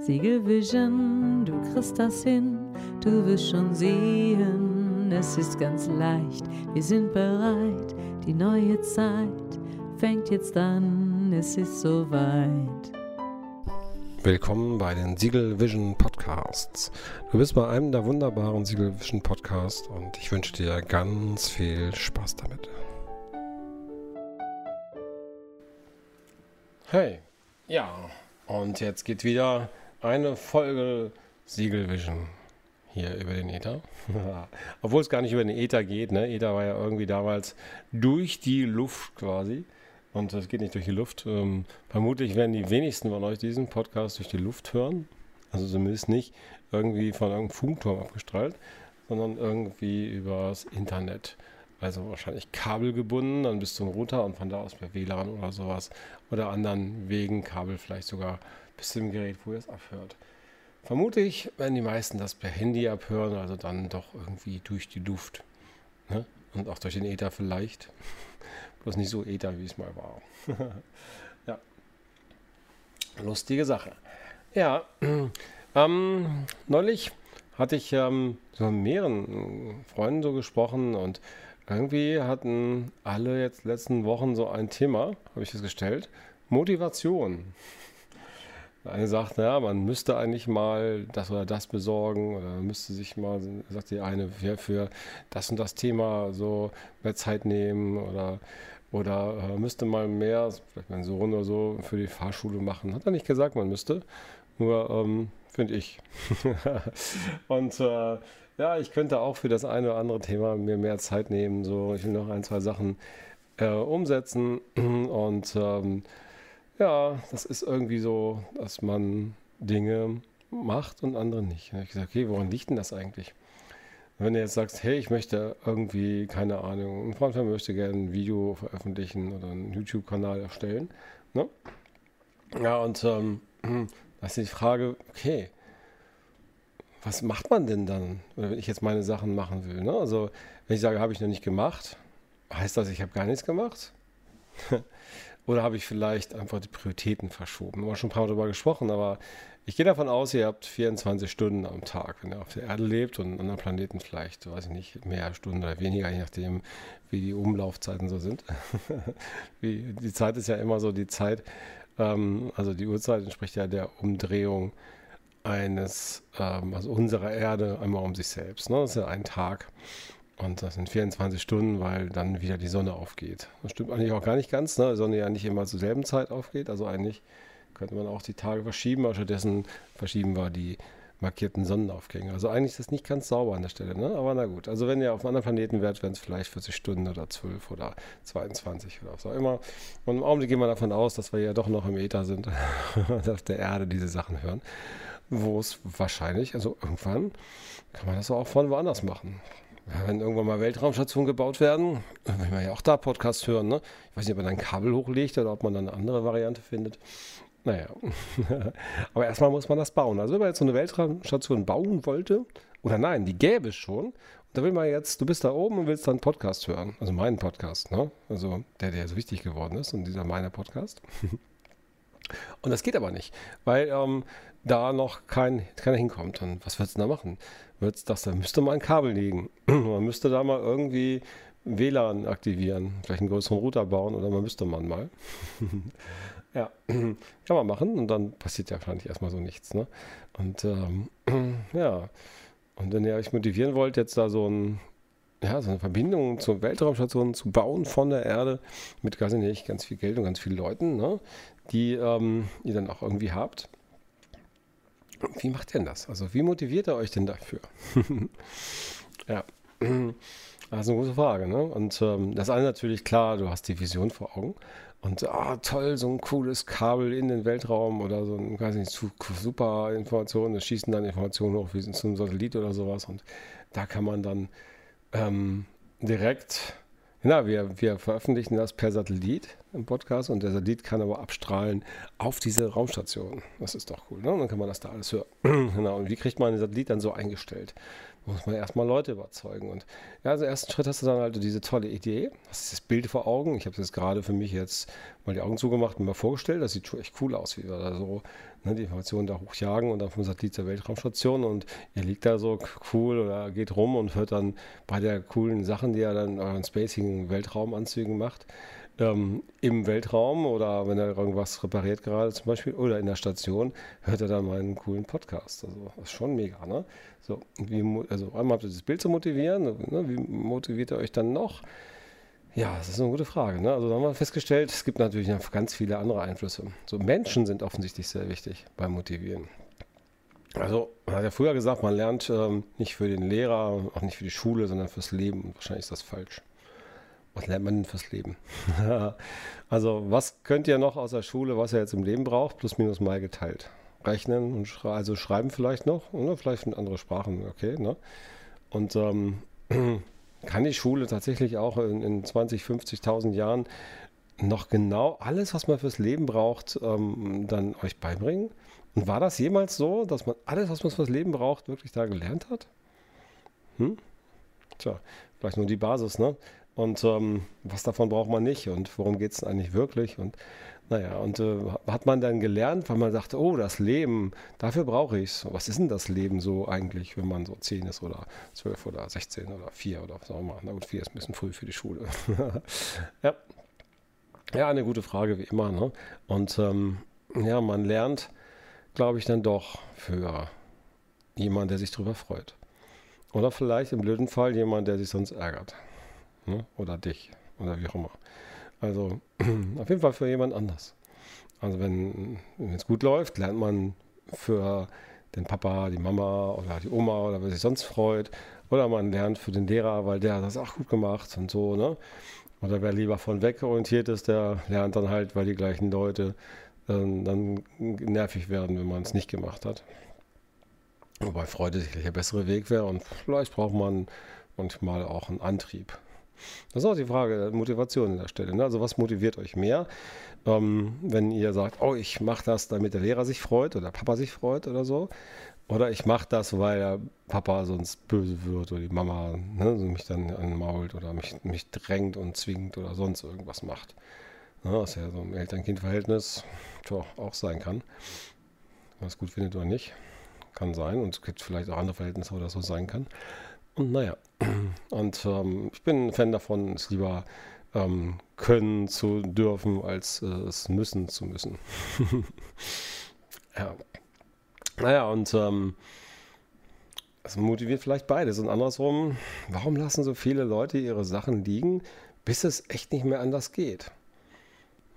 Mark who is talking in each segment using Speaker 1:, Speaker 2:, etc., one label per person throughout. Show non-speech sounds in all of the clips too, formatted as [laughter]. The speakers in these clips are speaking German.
Speaker 1: Siegelvision, du kriegst das hin, du wirst schon sehen, es ist ganz leicht, wir sind bereit, die neue Zeit fängt jetzt an, es ist soweit.
Speaker 2: Willkommen bei den Siegel Vision Podcasts. Du bist bei einem der wunderbaren Siegel Vision Podcasts und ich wünsche dir ganz viel Spaß damit. Hey, ja, und jetzt geht wieder eine Folge Siegelvision hier über den Ether. [laughs] Obwohl es gar nicht über den Ether geht. Ne? Ether war ja irgendwie damals durch die Luft quasi. Und es geht nicht durch die Luft. Ähm, vermutlich werden die wenigsten von euch diesen Podcast durch die Luft hören. Also zumindest nicht irgendwie von irgendeinem Funkturm abgestrahlt, sondern irgendwie übers Internet. Also wahrscheinlich kabelgebunden, dann bis zum Router und von da aus per WLAN oder sowas. Oder anderen Wegen, Kabel vielleicht sogar bis zum Gerät, wo ihr es abhört. Vermutlich werden die meisten das per Handy abhören, also dann doch irgendwie durch die Luft. Ne? Und auch durch den Ether vielleicht. [laughs] Bloß nicht so Ether, wie es mal war. [laughs] ja. Lustige Sache. Ja, [clears throat] ähm, neulich hatte ich ähm, so mit mehreren Freunden so gesprochen und irgendwie hatten alle jetzt letzten Wochen so ein Thema, habe ich festgestellt, Motivation. Eine sagt, naja, man müsste eigentlich mal das oder das besorgen oder müsste sich mal, sagt die eine, für, für das und das Thema so mehr Zeit nehmen oder, oder äh, müsste mal mehr, vielleicht mein Sohn oder so, für die Fahrschule machen. Hat er nicht gesagt, man müsste. Nur ähm, finde ich. [laughs] und äh, ja, ich könnte auch für das eine oder andere Thema mir mehr Zeit nehmen. So, ich will noch ein, zwei Sachen äh, umsetzen [clears throat] und ähm, ja, das ist irgendwie so, dass man Dinge macht und andere nicht. Habe ich gesagt, okay, woran liegt denn das eigentlich? Wenn du jetzt sagst, hey, ich möchte irgendwie, keine Ahnung, ein Freund von mir möchte gerne ein Video veröffentlichen oder einen YouTube-Kanal erstellen. Ne? Ja, und ähm, [clears throat] das ist die Frage, okay, was macht man denn dann, wenn ich jetzt meine Sachen machen will? Ne? Also, wenn ich sage, habe ich noch nicht gemacht, heißt das, ich habe gar nichts gemacht? [laughs] Oder habe ich vielleicht einfach die Prioritäten verschoben? Wir haben schon ein paar Mal darüber gesprochen, aber ich gehe davon aus, ihr habt 24 Stunden am Tag, wenn ihr auf der Erde lebt und an anderen Planeten vielleicht, weiß ich nicht, mehr Stunden oder weniger, je nachdem, wie die Umlaufzeiten so sind. [laughs] wie, die Zeit ist ja immer so die Zeit, ähm, also die Uhrzeit entspricht ja der Umdrehung eines, ähm, also unserer Erde einmal um sich selbst. Ne? Das ist ja ein Tag. Und das sind 24 Stunden, weil dann wieder die Sonne aufgeht. Das stimmt eigentlich auch gar nicht ganz, ne? Die Sonne ja nicht immer zur selben Zeit aufgeht. Also eigentlich könnte man auch die Tage verschieben, aber stattdessen verschieben wir die markierten Sonnenaufgänge. Also eigentlich ist das nicht ganz sauber an der Stelle, ne? Aber na gut. Also wenn ihr auf einem anderen Planeten wärt, wären es vielleicht 40 Stunden oder 12 oder 22 oder was auch immer. Und im Augenblick gehen wir davon aus, dass wir ja doch noch im Äther sind [laughs] und auf der Erde diese Sachen hören. Wo es wahrscheinlich, also irgendwann kann man das auch von woanders machen wenn irgendwann mal Weltraumstationen gebaut werden, will man ja auch da Podcasts hören. Ne? Ich weiß nicht, ob man dann Kabel hochlegt oder ob man dann eine andere Variante findet. Naja, [laughs] aber erstmal muss man das bauen. Also wenn man jetzt so eine Weltraumstation bauen wollte, oder nein, die gäbe es schon, da will man jetzt, du bist da oben und willst dann einen Podcast hören, also meinen Podcast, ne? also der, der so wichtig geworden ist und dieser meine Podcast. [laughs] Und das geht aber nicht, weil ähm, da noch kein, keiner hinkommt. Und was willst du da machen? Wird's das, da müsste man ein Kabel legen. [clears throat] man müsste da mal irgendwie WLAN aktivieren, vielleicht einen größeren Router bauen oder man müsste man mal. [laughs] ja, [clears throat] kann man machen und dann passiert ja wahrscheinlich erstmal so nichts. Ne? Und ähm, [clears throat] ja, und wenn ihr euch motivieren wollt, jetzt da so ein ja, so eine Verbindung zur Weltraumstation zu bauen von der Erde mit, weiß ich nicht, ganz viel Geld und ganz vielen Leuten, ne, die ähm, ihr dann auch irgendwie habt. Wie macht ihr denn das? Also wie motiviert ihr euch denn dafür? [laughs] ja, das ist eine große Frage. Ne? Und ähm, das eine natürlich klar, du hast die Vision vor Augen. Und ah, toll, so ein cooles Kabel in den Weltraum oder so ein, weiß nicht, super Informationen, das schießen dann Informationen hoch wie zu einem Satellit oder sowas. Und da kann man dann ähm, direkt, na, wir, wir veröffentlichen das per Satellit im Podcast und der Satellit kann aber abstrahlen auf diese Raumstation. Das ist doch cool, ne? Dann kann man das da alles hören. [clears throat] genau. Und wie kriegt man den Satellit dann so eingestellt? Muss man erstmal Leute überzeugen. Und ja, also ersten Schritt hast du dann halt diese tolle Idee, hast das Bild vor Augen. Ich habe es jetzt gerade für mich jetzt mal die Augen zugemacht und mal vorgestellt. Das sieht schon echt cool aus, wie wir da so ne, die Informationen da hochjagen und dann vom Satellit zur Weltraumstation und ihr liegt da so cool oder geht rum und hört dann bei der coolen Sachen, die er dann euren spacigen Weltraumanzügen macht, ähm, im Weltraum oder wenn er irgendwas repariert gerade zum Beispiel oder in der Station, hört er dann meinen coolen Podcast. Also das ist schon mega, ne? So, wie, also einmal habt ihr das Bild zu motivieren, ne? wie motiviert ihr euch dann noch? Ja, das ist eine gute Frage. Ne? Also da haben wir festgestellt, es gibt natürlich noch ganz viele andere Einflüsse. So Menschen sind offensichtlich sehr wichtig beim Motivieren. Also man hat ja früher gesagt, man lernt ähm, nicht für den Lehrer, auch nicht für die Schule, sondern fürs Leben. Wahrscheinlich ist das falsch. Was lernt man denn fürs Leben? [laughs] also, was könnt ihr noch aus der Schule, was ihr jetzt im Leben braucht, plus minus mal geteilt? Rechnen und schre also schreiben vielleicht noch, oder vielleicht in andere Sprachen, okay, ne? Und ähm, [clears throat] kann die Schule tatsächlich auch in, in 20, 50.000 Jahren noch genau alles, was man fürs Leben braucht, ähm, dann euch beibringen? Und war das jemals so, dass man alles, was man fürs Leben braucht, wirklich da gelernt hat? Hm? Tja, vielleicht nur die Basis, ne? Und ähm, was davon braucht man nicht und worum geht es eigentlich wirklich? Und naja, und äh, hat man dann gelernt, weil man dachte, oh, das Leben, dafür brauche ich es. Was ist denn das Leben so eigentlich, wenn man so 10 ist oder 12 oder 16 oder 4 oder was auch immer? Na gut, 4 ist ein bisschen früh für die Schule. [laughs] ja. ja, eine gute Frage wie immer. Ne? Und ähm, ja, man lernt, glaube ich, dann doch für jemanden, der sich darüber freut. Oder vielleicht im blöden Fall jemand, der sich sonst ärgert ne? oder dich oder wie auch immer. Also [clears throat] auf jeden Fall für jemand anders. Also wenn es gut läuft, lernt man für den Papa, die Mama oder die Oma oder wer sich sonst freut. Oder man lernt für den Lehrer, weil der das auch gut gemacht und so, ne? Oder wer lieber von weg orientiert ist, der lernt dann halt, weil die gleichen Leute äh, dann nervig werden, wenn man es nicht gemacht hat. Wobei Freude sicherlich der bessere Weg wäre und vielleicht braucht man manchmal auch einen Antrieb. Das ist auch die Frage der Motivation an der Stelle. Ne? Also was motiviert euch mehr? Ähm, wenn ihr sagt, oh, ich mache das, damit der Lehrer sich freut oder Papa sich freut oder so. Oder ich mache das, weil der Papa sonst böse wird oder die Mama ne, mich dann anmault oder mich, mich drängt und zwingt oder sonst irgendwas macht. Ja, was ja so im Eltern-Kind-Verhältnis auch sein kann. Es gut findet oder nicht. Kann sein. Und es gibt vielleicht auch andere Verhältnisse, wo das so sein kann. Und naja, [clears throat] und ähm, ich bin ein Fan davon, es lieber ähm, können zu dürfen, als äh, es müssen zu müssen. [laughs] ja. Naja, und ähm, motiviert vielleicht beides. Und andersrum, warum lassen so viele Leute ihre Sachen liegen, bis es echt nicht mehr anders geht?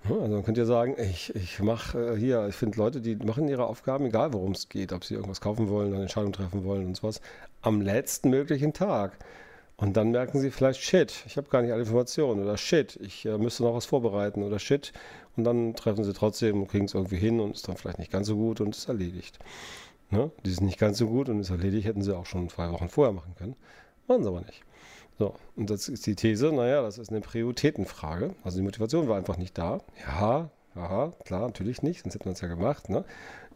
Speaker 2: Also man könnte ja sagen, ich, ich mache äh, hier, ich finde Leute, die machen ihre Aufgaben, egal worum es geht, ob sie irgendwas kaufen wollen, eine Entscheidung treffen wollen und sowas, am letzten möglichen Tag. Und dann merken sie vielleicht, shit, ich habe gar nicht alle Informationen oder shit, ich äh, müsste noch was vorbereiten oder shit. Und dann treffen sie trotzdem und kriegen es irgendwie hin und ist dann vielleicht nicht ganz so gut und ist erledigt. Ne? Die ist nicht ganz so gut und ist erledigt, hätten sie auch schon zwei Wochen vorher machen können. Machen sie aber nicht. So, und das ist die These, naja, das ist eine Prioritätenfrage. Also die Motivation war einfach nicht da. Ja, ja, klar, natürlich nicht, sonst hätten wir es ja gemacht. Ne?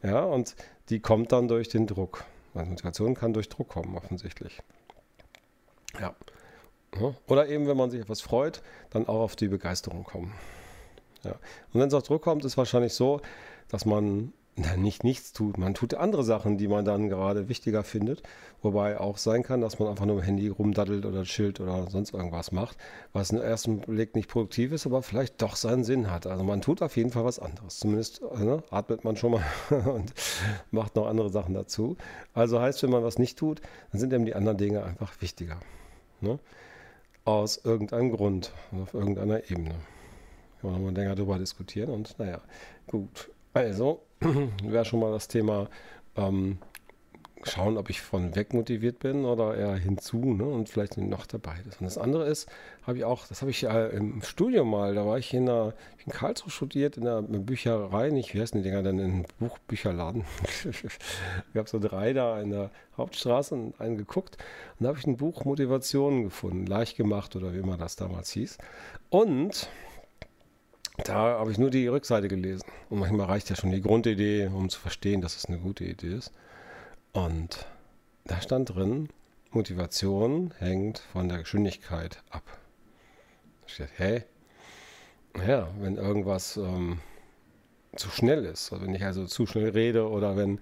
Speaker 2: Ja, und die kommt dann durch den Druck. Motivation kann durch Druck kommen, offensichtlich. Ja. Oder eben, wenn man sich etwas freut, dann auch auf die Begeisterung kommen. Ja. Und wenn es auf Druck kommt, ist es wahrscheinlich so, dass man na, nicht nichts tut. Man tut andere Sachen, die man dann gerade wichtiger findet. Wobei auch sein kann, dass man einfach nur im Handy rumdaddelt oder chillt oder sonst irgendwas macht, was im ersten Blick nicht produktiv ist, aber vielleicht doch seinen Sinn hat. Also man tut auf jeden Fall was anderes. Zumindest ne, atmet man schon mal [laughs] und macht noch andere Sachen dazu. Also heißt, wenn man was nicht tut, dann sind eben die anderen Dinge einfach wichtiger. Ne? Aus irgendeinem Grund, auf irgendeiner Ebene. Kann man länger darüber diskutieren und naja, gut. Also, [clears throat] wäre schon mal das Thema ähm, schauen, ob ich von weg motiviert bin oder eher hinzu ne? und vielleicht noch dabei ist. Und das andere ist, habe ich auch, das habe ich äh, im Studium mal, da war ich in, einer, in Karlsruhe studiert, in der Bücherei, nicht, wie heißen die Dinger denn, in einem Buchbücherladen. [laughs] habe so drei da in der Hauptstraße und einen geguckt und da habe ich ein Buch Motivation gefunden, leicht gemacht oder wie immer das damals hieß. Und da habe ich nur die Rückseite gelesen. Und manchmal reicht ja schon die Grundidee, um zu verstehen, dass es eine gute Idee ist. Und da stand drin, Motivation hängt von der Geschwindigkeit ab. Da steht, hä? Naja, wenn irgendwas ähm, zu schnell ist. Also wenn ich also zu schnell rede oder wenn,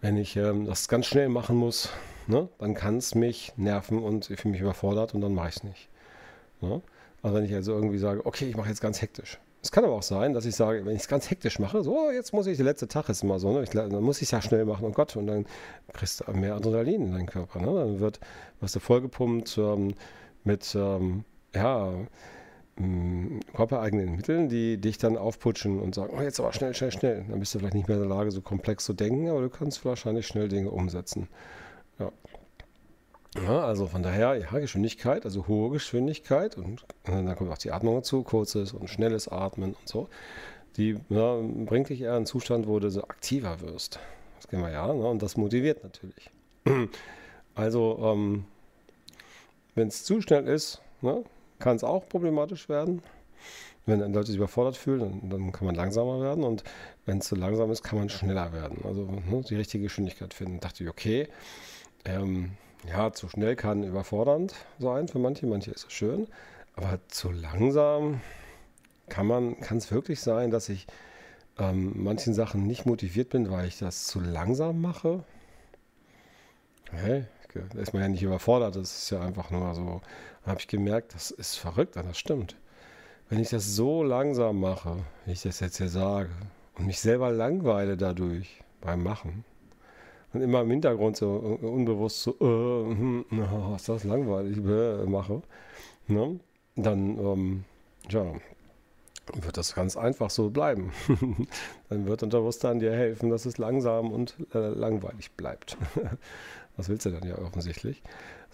Speaker 2: wenn ich ähm, das ganz schnell machen muss, ne, dann kann es mich nerven und ich fühle mich überfordert und dann mache ich es nicht. Ne? Also wenn ich also irgendwie sage, okay, ich mache jetzt ganz hektisch. Es kann aber auch sein, dass ich sage, wenn ich es ganz hektisch mache, so, oh, jetzt muss ich, der letzte Tag ist immer so, ne? ich, dann muss ich es ja schnell machen, oh Gott, und dann kriegst du mehr Adrenalin in deinen Körper. Ne? Dann wird, wirst du vollgepumpt ähm, mit, ähm, ja, ähm, körpereigenen Mitteln, die dich dann aufputschen und sagen, oh, jetzt aber schnell, schnell, schnell. Dann bist du vielleicht nicht mehr in der Lage, so komplex zu denken, aber du kannst wahrscheinlich schnell Dinge umsetzen. Ja. Ja, also von daher, ja, Geschwindigkeit, also hohe Geschwindigkeit und, und dann kommt auch die Atmung dazu, kurzes und schnelles Atmen und so. Die ja, bringt dich eher in einen Zustand, wo du so aktiver wirst. Das kennen wir ja, ne? und das motiviert natürlich. [clears throat] Also, ähm, wenn es zu schnell ist, ne, kann es auch problematisch werden. Wenn Leute sich überfordert fühlen, dann, dann kann man langsamer werden und wenn es zu langsam ist, kann man schneller werden. Also ne, die richtige Geschwindigkeit finden. Da dachte ich, okay, ähm, ja, zu schnell kann überfordernd sein für manche, manche ist es schön, aber zu langsam kann es wirklich sein, dass ich ähm, manchen Sachen nicht motiviert bin, weil ich das zu langsam mache. Hey, da ist man ja nicht überfordert, das ist ja einfach nur so. Habe ich gemerkt, das ist verrückt, das stimmt. Wenn ich das so langsam mache, wie ich das jetzt hier sage, und mich selber langweile dadurch beim Machen, und immer im Hintergrund so unbewusst so, äh, hm, ist das langweilig, äh, mache, ne? dann, ähm, ja, wird das ganz einfach so bleiben. [laughs] dann wird Unterbewusstsein dir helfen, dass es langsam und äh, langweilig bleibt. [laughs] Was willst du dann ja offensichtlich?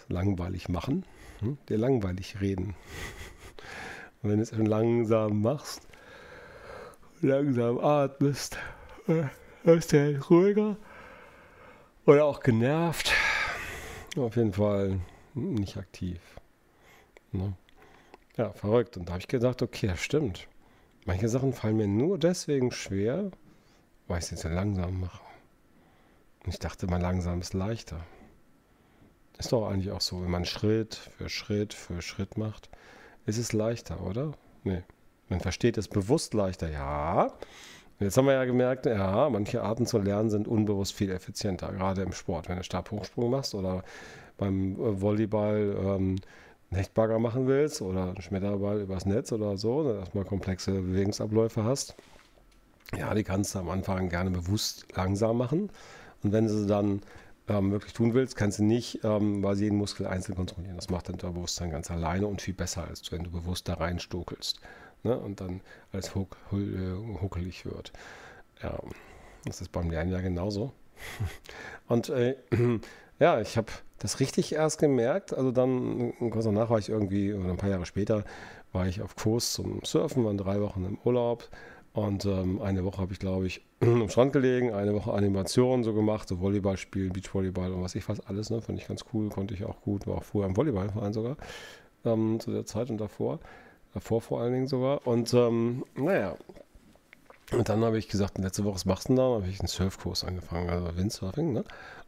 Speaker 2: Langweilig machen, hm? dir langweilig reden. Und [laughs] wenn du es langsam machst, langsam atmest, äh, ist der ruhiger oder auch genervt. Auf jeden Fall nicht aktiv. Ne? Ja, verrückt. Und da habe ich gedacht, okay, das stimmt. Manche Sachen fallen mir nur deswegen schwer, weil ich es jetzt langsam mache. Und ich dachte, mal langsam ist leichter. Ist doch eigentlich auch so, wenn man Schritt für Schritt für Schritt macht, ist es leichter, oder? Nee. Man versteht es bewusst leichter, ja. Jetzt haben wir ja gemerkt, ja, manche Arten zu lernen sind unbewusst viel effizienter, gerade im Sport. Wenn du Stabhochsprung machst oder beim äh, Volleyball ähm, Nechtbagger machen willst oder einen Schmetterball übers Netz oder so, ne, dass du mal komplexe Bewegungsabläufe hast, ja, die kannst du am Anfang gerne bewusst langsam machen. Und wenn du sie dann ähm, wirklich tun willst, kannst du nicht ähm, quasi jeden Muskel einzeln kontrollieren. Das macht dein Bewusstsein ganz alleine und viel besser, als wenn du bewusst da reinstokelst ne? und dann alles huck, äh, huckelig wird. Ja, das ist beim Lernen ja genauso. [laughs] Und äh, [clears throat] ja, ich habe das richtig erst gemerkt. Also dann, kurz danach war ich irgendwie, oder ein paar Jahre später, war ich auf Kurs zum Surfen, waren drei Wochen im Urlaub. Und ähm, eine Woche habe ich, glaube ich, [clears throat] am Strand gelegen, eine Woche Animation so gemacht, so Volleyball spielen, Beachvolleyball und was ich was alles, ne, fand ich ganz cool, konnte ich auch gut, war auch früher im Volleyballverein sogar, ähm, zu der Zeit und davor. Davor vor allen Dingen sogar. Und ähm, naja. Und dann habe ich gesagt, letzte Woche, was machst du denn da? Dann habe ich einen Surfkurs angefangen, also Windsurfing, ne?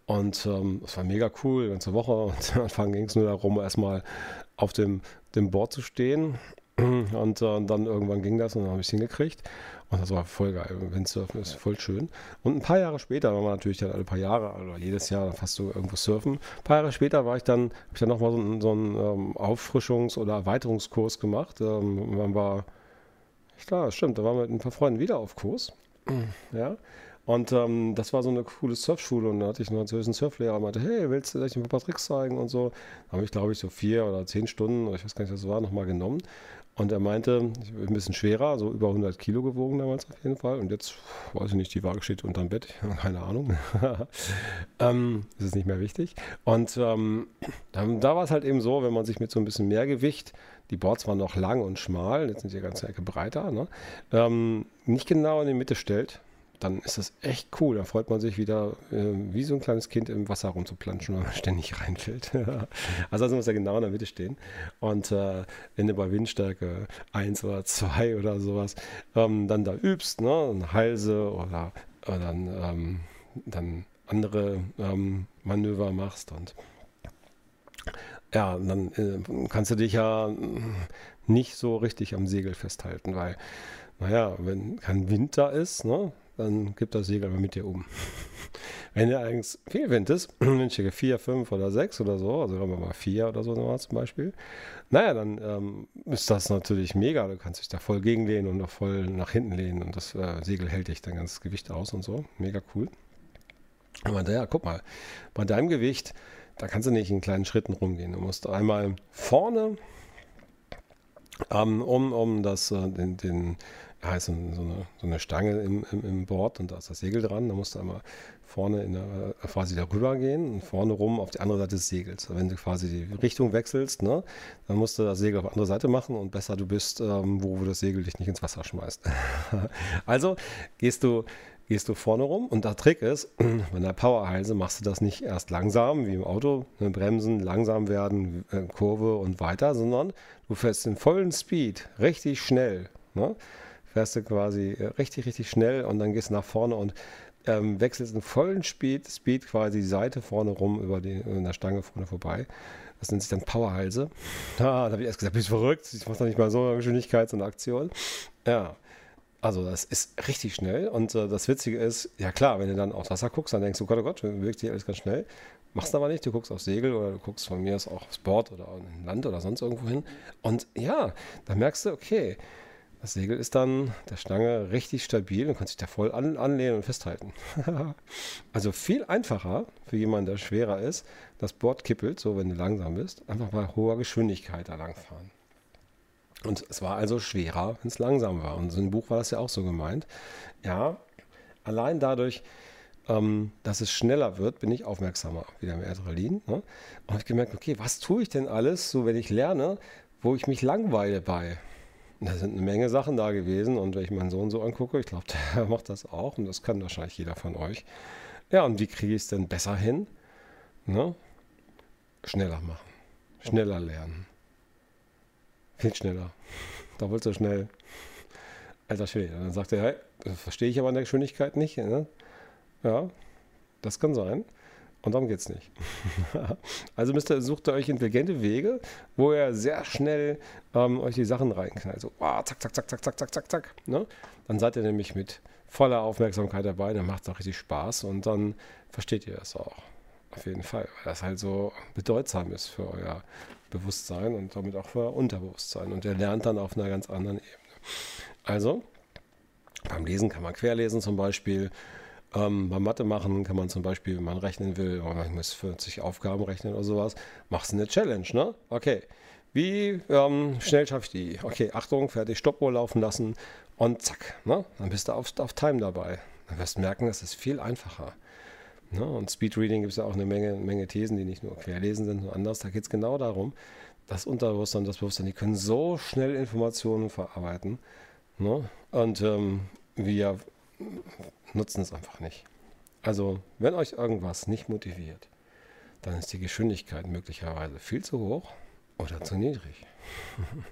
Speaker 2: Und ähm, es war mega cool, die ganze Woche. Und [laughs] am Anfang ging es nur darum, erstmal auf dem, dem Board zu stehen. [clears throat] Und äh, dann irgendwann ging das und dann habe ich es hingekriegt. Und das war voll geil. Windsurfen ist voll schön. Und ein paar Jahre später, wenn man natürlich dann alle paar Jahre, oder jedes Jahr fast so irgendwo surfen, ein paar Jahre später war ich dann, habe ich dann nochmal so, einen, so einen ähm, Auffrischungs- oder Erweiterungskurs gemacht. Ähm, man war, klar, stimmt, da waren wir mit ein paar Freunden wieder auf Kurs. Ja. Und ähm, das war so eine coole Surfschule und da hatte ich einen französischen Surflehrer und meinte, hey, willst du euch ein paar Tricks zeigen und so. Da habe ich, glaube ich, so vier oder zehn Stunden, ich weiß gar nicht, was es war, nochmal genommen. Und er meinte, ich bin ein bisschen schwerer, so über 100 Kilo gewogen damals auf jeden Fall. Und jetzt, weiß ich nicht, die Waage steht unterm Bett, [laughs] keine Ahnung. [laughs] ähm, das ist nicht mehr wichtig. Und ähm, da war es halt eben so, wenn man sich mit so ein bisschen mehr Gewicht, die Boards waren noch lang und schmal, jetzt sind sie ganz Ecke breiter, ne? ähm, nicht genau in die Mitte stellt, dann ist das echt cool. Da freut man sich wieder, äh, wie so ein kleines Kind im Wasser rumzuplanschen, weil man [laughs] ständig reinfällt. [laughs] also, also muss er genau in der Mitte stehen. Und äh, wenn du bei Windstärke 1 oder 2 oder sowas ähm, dann da übst, ne, Halse oder, oder dann, ähm, dann andere ähm, Manöver machst und ja, dann äh, kannst du dich ja nicht so richtig am Segel festhalten, weil naja, wenn kein Wind da ist, ne, dann gibt das Segel aber mit dir um. [laughs] Wenn ja allerdings viel Wind ist, ich 4, 5 oder 6 oder so, also wenn wir mal 4 oder so mal zum Beispiel, naja, dann ähm, ist das natürlich mega. Du kannst dich da voll gegenlehnen und auch voll nach hinten lehnen und das äh, Segel hält dich dein ganzes Gewicht aus und so. Mega cool. Aber ja, guck mal, bei deinem Gewicht, da kannst du nicht in kleinen Schritten rumgehen. Du musst einmal vorne ähm, um, um das, äh, den, den ja, ist so, eine, so eine Stange im, im, im Board und da ist das Segel dran. Da musst du einmal vorne in der, äh, quasi darüber gehen und vorne rum auf die andere Seite des Segels. Wenn du quasi die Richtung wechselst, ne, dann musst du das Segel auf die andere Seite machen und besser du bist, ähm, wo, wo das Segel dich nicht ins Wasser schmeißt. [laughs] also gehst du gehst du vorne rum und der Trick ist, [clears throat] bei der Powerhalse machst du das nicht erst langsam, wie im Auto, ne, bremsen, langsam werden, äh, Kurve und weiter, sondern du fährst in vollen Speed, richtig schnell. Ne? Fährst du quasi äh, richtig, richtig schnell und dann gehst du nach vorne und ähm, wechselst in vollen Speed, Speed quasi die Seite vorne rum über die in der Stange vorne vorbei. Das nennt sich dann Powerhalse. [laughs] Ah, da habe ich erst gesagt, bist du verrückt? Ich mache doch nicht mal so eine Geschwindigkeit, so eine Aktion. Ja, also das ist richtig schnell und äh, das Witzige ist, ja klar, wenn du dann aufs Wasser guckst, dann denkst du, oh Gott, oh Gott, bewegt sich alles ganz schnell. Machst aber nicht, du guckst aufs Segel oder du guckst von mir aus auch aufs Board oder in Land oder sonst irgendwo hin. Und ja, da merkst du, okay, das Segel ist dann der Stange richtig stabil und kannst dich da voll an, anlehnen und festhalten. [laughs] also viel einfacher für jemanden, der schwerer ist, das Board kippelt, so wenn du langsam bist, einfach bei hoher Geschwindigkeit da langfahren. Und es war also schwerer, wenn es langsam war. Und so im Buch war das ja auch so gemeint. Ja, allein dadurch, ähm, dass es schneller wird, bin ich aufmerksamer, wieder im Adrenalin. Ne? Und habe gemerkt, okay, was tue ich denn alles, so wenn ich lerne, wo ich mich langweile bei? Da sind eine Menge Sachen da gewesen. Und wenn ich meinen Sohn so angucke, ich glaube, [laughs] der macht das auch. Und das kann wahrscheinlich jeder von euch. Ja, und wie kriege ich es denn besser hin? Ne? Schneller machen, schneller lernen. Viel schneller. Doppelt so schnell. Alter Schwede. Dann sagt er, hey, das verstehe ich aber in der Geschwindigkeit nicht. Ne? Ja, das kann sein. Und darum geht es nicht. [laughs] also müsst ihr, sucht ihr euch intelligente Wege, wo ihr sehr schnell ähm, euch die Sachen reinknallt. So, oh, zack, zack, zack, zack, zack, zack, zack, zack. Ne? Dann seid ihr nämlich mit voller Aufmerksamkeit dabei, dann macht es auch richtig Spaß und dann versteht ihr das auch. Auf jeden Fall, weil das halt so bedeutsam ist für euer Bewusstsein und damit auch für euer Unterbewusstsein. Und ihr lernt dann auf einer ganz anderen Ebene. Also, beim Lesen kann man querlesen zum Beispiel. Ähm, beim Mathe machen kann man zum Beispiel, wenn man rechnen will, oh, man muss 40 Aufgaben rechnen oder sowas, machst du eine Challenge, ne? Okay. Wie ähm, schnell schaffe ich die? Okay, Achtung, fertig, Stoppuhr laufen lassen und zack, ne? Dann bist du auf, auf Time dabei. Dann wirst du merken, das ist viel einfacher. Ne? Und Speedreading gibt es ja auch eine Menge, Menge Thesen, die nicht nur querlesen sind, sondern anders. Da geht es genau darum, das Unterbewusstsein und das Bewusstsein, die können so schnell Informationen verarbeiten. Ne? Und ähm, wir nutzen es einfach nicht. Also, wenn euch irgendwas nicht motiviert, dann ist die Geschwindigkeit möglicherweise viel zu hoch oder zu niedrig. [laughs]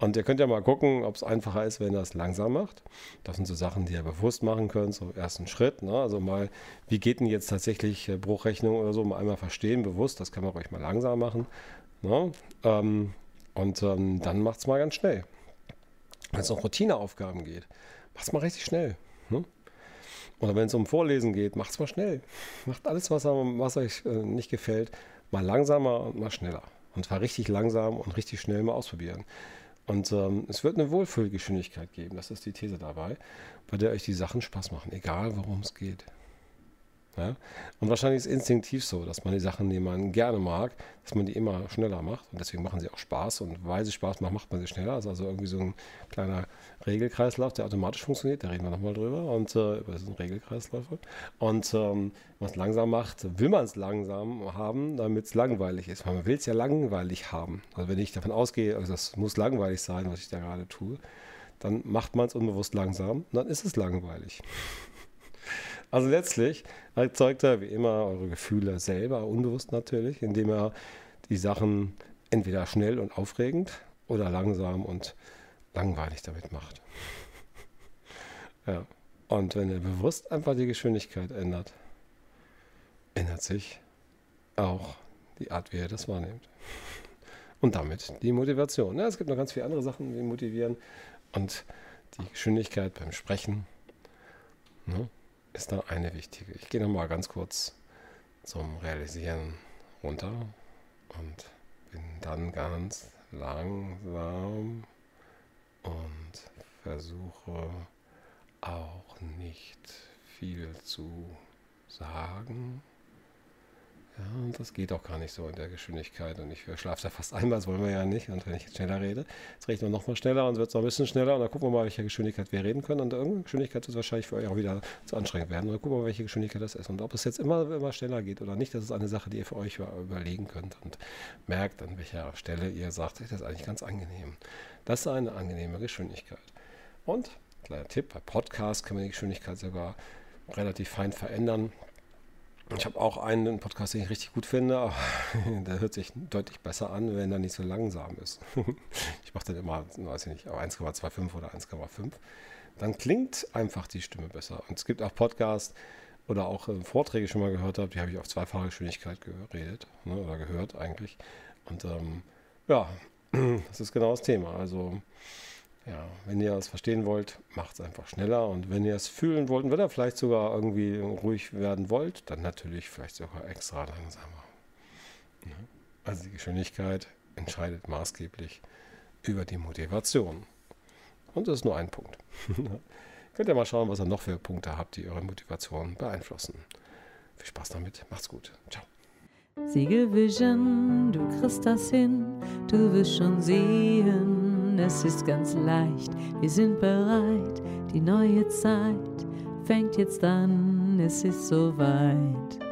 Speaker 2: Und ihr könnt ja mal gucken, ob es einfacher ist, wenn ihr es langsam macht. Das sind so Sachen, die ihr bewusst machen könnt, so ersten Schritt. Ne? Also mal, wie geht denn jetzt tatsächlich äh, Bruchrechnung oder so, mal einmal verstehen, bewusst, das kann man ruhig mal langsam machen. Ne? Ähm, und ähm, dann macht es mal ganz schnell. Wenn es um Routineaufgaben geht, macht es mal richtig schnell. Ne? Oder wenn es um Vorlesen geht, macht es mal schnell. Macht alles, was, was euch äh, nicht gefällt, mal langsamer und mal schneller. Und zwar richtig langsam und richtig schnell mal ausprobieren. Und ähm, es wird eine Wohlfühlgeschwindigkeit geben, das ist die These dabei, bei der euch die Sachen Spaß machen, egal worum es geht. Ja? Und wahrscheinlich ist es instinktiv so, dass man die Sachen, die man gerne mag, dass man die immer schneller macht. Und deswegen machen sie auch Spaß. Und weil sie Spaß machen, macht man sie schneller. Das ist also irgendwie so ein kleiner Regelkreislauf, der automatisch funktioniert. Da reden wir nochmal drüber. Und äh, über diesen Regelkreislauf. Und ähm, wenn man es langsam macht, will man es langsam haben, damit es langweilig ist. Man will es ja langweilig haben. Also wenn ich davon ausgehe, also das muss langweilig sein, was ich da gerade tue, dann macht man es unbewusst langsam. Und dann ist es langweilig. Also letztlich erzeugt er wie immer eure Gefühle selber, unbewusst natürlich, indem er die Sachen entweder schnell und aufregend oder langsam und langweilig damit macht. ja. Und wenn ihr bewusst einfach die Geschwindigkeit ändert, ändert sich auch die Art, wie ihr das wahrnehmt. Und damit die Motivation. Ja, es gibt noch ganz viele andere Sachen, die motivieren. Und die Geschwindigkeit beim Sprechen ne, ist da eine wichtige. Ich gehe nochmal ganz kurz zum Realisieren runter und bin dann ganz langsam und versuche auch nicht viel zu sagen. Ja, und das geht auch gar nicht so in der Geschwindigkeit. Und ich schlafe da fast einmal, das wollen wir ja nicht. Und wenn ich jetzt schneller rede, jetzt rede ich noch mal schneller und wird es noch ein bisschen schneller. Und dann gucken wir mal, welche Geschwindigkeit wir reden können. Und irgendeine Geschwindigkeit wird wahrscheinlich für euch auch wieder zu anstrengend werden. Und dann gucken wir mal, welche Geschwindigkeit das ist. Und ob es jetzt immer, immer schneller geht oder nicht, das ist eine Sache, die ihr für euch überlegen könnt. Und merkt, an welcher Stelle ihr sagt, das ist eigentlich ganz angenehm. Das ist eine angenehme Geschwindigkeit. Und, kleiner Tipp, bei Podcasts kann man die Geschwindigkeit sogar relativ fein verändern. Ich habe auch einen Podcast, den ich richtig gut finde, aber [laughs] der hört sich deutlich besser an, wenn er nicht so langsam ist. [laughs] ich mache dann immer, weiß ich nicht, 1,25 oder 1,5. Dann klingt einfach die Stimme besser. Und es gibt auch Podcasts oder auch äh, Vorträge schon mal gehört habe, die habe ich auf zweifache Geschwindigkeit geredet ne, oder gehört eigentlich. Und ähm, ja, [clears throat] das ist genau das Thema. Also ja, wenn ihr es verstehen wollt, macht es einfach schneller. Und wenn ihr es fühlen wollt und wenn ihr vielleicht sogar irgendwie ruhig werden wollt, dann natürlich vielleicht sogar extra langsamer. Also die Geschwindigkeit entscheidet maßgeblich über die Motivation. Und das ist nur ein Punkt. [laughs] Könnt ihr mal schauen, was ihr noch für Punkte habt, die eure Motivation beeinflussen. Viel Spaß damit. Macht's gut. Ciao.
Speaker 1: Siegelvision, du kriegst das hin, du wirst schon sehen es ist ganz leicht, wir sind bereit, die neue Zeit fängt jetzt an, es ist soweit.